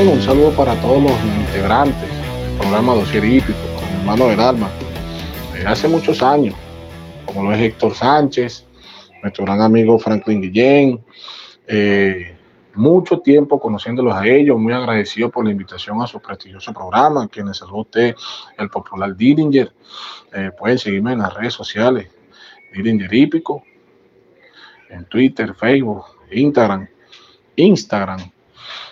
Un saludo para todos los integrantes del programa Dosier Hípico, con mi hermano del alma, de hace muchos años, como lo es Héctor Sánchez, nuestro gran amigo Franklin Guillén, eh, mucho tiempo conociéndolos a ellos, muy agradecido por la invitación a su prestigioso programa, quienes saludó usted, el popular Dillinger. Eh, pueden seguirme en las redes sociales, Dillinger Hípico, en Twitter, Facebook, Instagram, Instagram.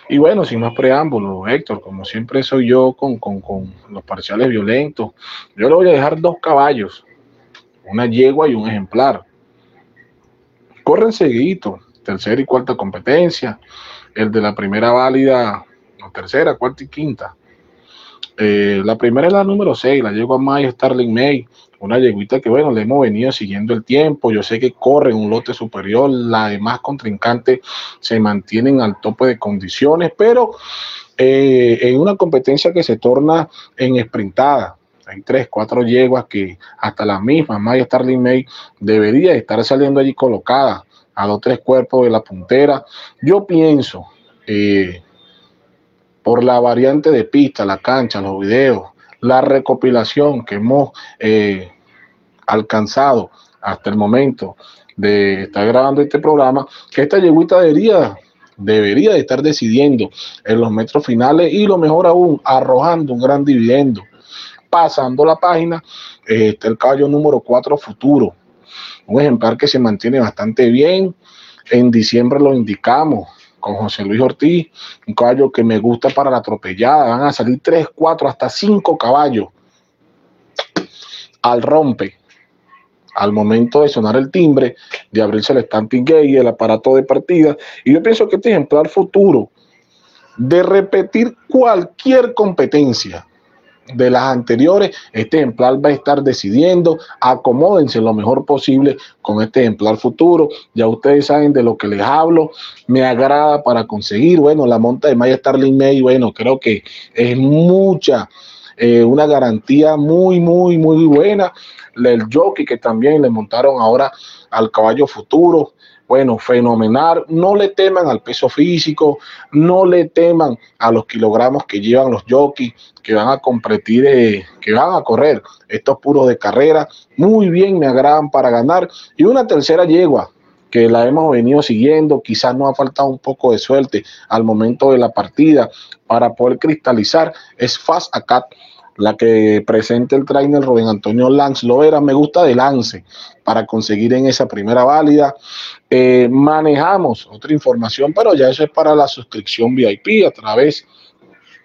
Y bueno, sin más preámbulos, Héctor, como siempre soy yo con, con los parciales violentos, yo le voy a dejar dos caballos, una yegua y un ejemplar. Corren seguido, tercera y cuarta competencia, el de la primera válida, tercera, cuarta y quinta. Eh, la primera es la número 6, la yegua May Starling May, una yeguita que, bueno, le hemos venido siguiendo el tiempo. Yo sé que corre un lote superior, la demás contrincante se mantienen al tope de condiciones, pero eh, en una competencia que se torna en sprintada. Hay tres, cuatro yeguas que hasta la misma Maya Starling May debería estar saliendo allí colocada a los tres cuerpos de la puntera. Yo pienso, eh, por la variante de pista, la cancha, los videos, la recopilación que hemos eh, alcanzado hasta el momento de estar grabando este programa, que esta yeguita debería, debería de estar decidiendo en los metros finales y lo mejor aún, arrojando un gran dividendo. Pasando la página, está el caballo número 4 futuro, un ejemplar que se mantiene bastante bien. En diciembre lo indicamos con José Luis Ortiz, un caballo que me gusta para la atropellada. Van a salir 3, 4, hasta 5 caballos al rompe. Al momento de sonar el timbre, de abrirse el stamping gate el aparato de partida. Y yo pienso que este ejemplar futuro de repetir cualquier competencia de las anteriores, este ejemplar va a estar decidiendo, acomódense lo mejor posible con este ejemplar futuro, ya ustedes saben de lo que les hablo, me agrada para conseguir, bueno, la monta de Maya Starling May, bueno, creo que es mucha, eh, una garantía muy, muy, muy buena, el jockey que también le montaron ahora al caballo futuro, bueno, fenomenal. No le teman al peso físico, no le teman a los kilogramos que llevan los jockeys, que van a competir, eh, que van a correr estos puros de carrera. Muy bien, me agradan para ganar. Y una tercera yegua que la hemos venido siguiendo, quizás nos ha faltado un poco de suerte al momento de la partida para poder cristalizar, es Fast Acat la que presenta el trainer Rubén Antonio Lance Loera, me gusta de Lance para conseguir en esa primera válida. Eh, manejamos otra información, pero ya eso es para la suscripción VIP a través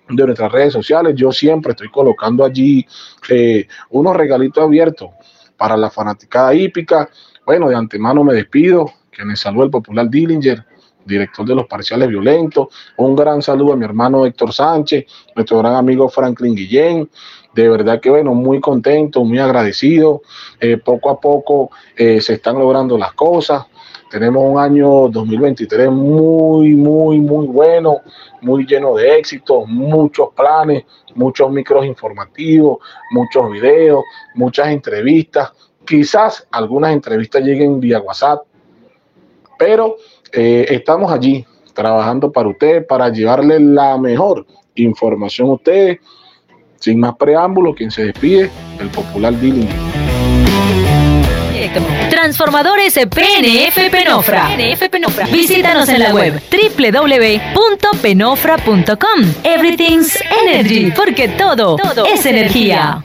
de nuestras redes sociales. Yo siempre estoy colocando allí eh, unos regalitos abiertos para la fanaticada hípica. Bueno, de antemano me despido, que me saludó el popular Dillinger director de los parciales violentos. Un gran saludo a mi hermano Héctor Sánchez, nuestro gran amigo Franklin Guillén. De verdad que bueno, muy contento, muy agradecido. Eh, poco a poco eh, se están logrando las cosas. Tenemos un año 2023 muy, muy, muy bueno, muy lleno de éxitos, muchos planes, muchos micros informativos, muchos videos, muchas entrevistas. Quizás algunas entrevistas lleguen vía WhatsApp, pero eh, estamos allí trabajando para ustedes, para llevarle la mejor información a ustedes. Sin más preámbulos, quien se despide, el popular Dealing. Transformadores PNF Penofra. PNF Penofra. Visítanos en la web www.penofra.com. Everything's Energy, porque todo, todo es energía